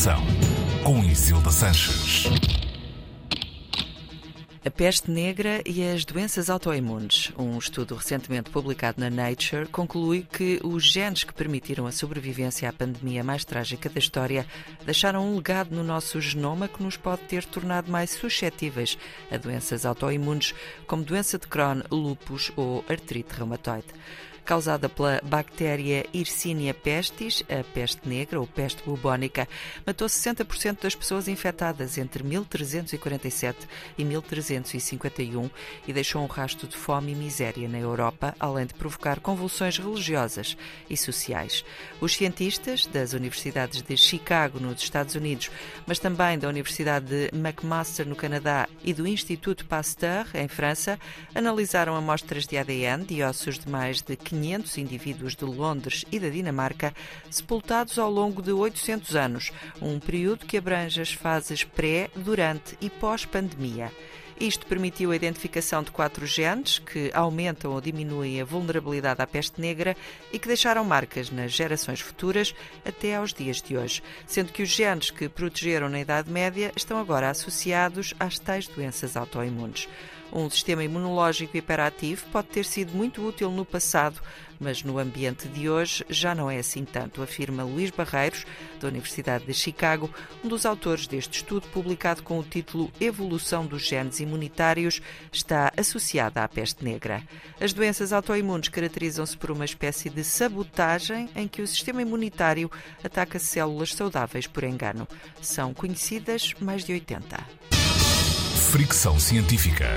Comunicação com Isilda Sanches. A peste negra e as doenças autoimunes. Um estudo recentemente publicado na Nature conclui que os genes que permitiram a sobrevivência à pandemia mais trágica da história deixaram um legado no nosso genoma que nos pode ter tornado mais suscetíveis a doenças autoimunes, como doença de Crohn, lúpus ou artrite reumatoide causada pela bactéria Yersinia pestis, a peste negra ou peste bubónica, matou 60% das pessoas infectadas entre 1347 e 1351 e deixou um rastro de fome e miséria na Europa, além de provocar convulsões religiosas e sociais. Os cientistas das universidades de Chicago, nos Estados Unidos, mas também da Universidade de McMaster, no Canadá, e do Instituto Pasteur, em França, analisaram amostras de ADN de ossos de mais de 500 500 indivíduos de Londres e da Dinamarca sepultados ao longo de 800 anos, um período que abrange as fases pré, durante e pós-pandemia. Isto permitiu a identificação de quatro genes que aumentam ou diminuem a vulnerabilidade à peste negra e que deixaram marcas nas gerações futuras até aos dias de hoje, sendo que os genes que protegeram na Idade Média estão agora associados às tais doenças autoimunes. Um sistema imunológico hiperativo pode ter sido muito útil no passado, mas no ambiente de hoje já não é assim tanto, afirma Luís Barreiros, da Universidade de Chicago, um dos autores deste estudo publicado com o título Evolução dos Genes Imunitários, está associada à peste negra. As doenças autoimunes caracterizam-se por uma espécie de sabotagem em que o sistema imunitário ataca células saudáveis por engano. São conhecidas mais de 80. Fricção científica.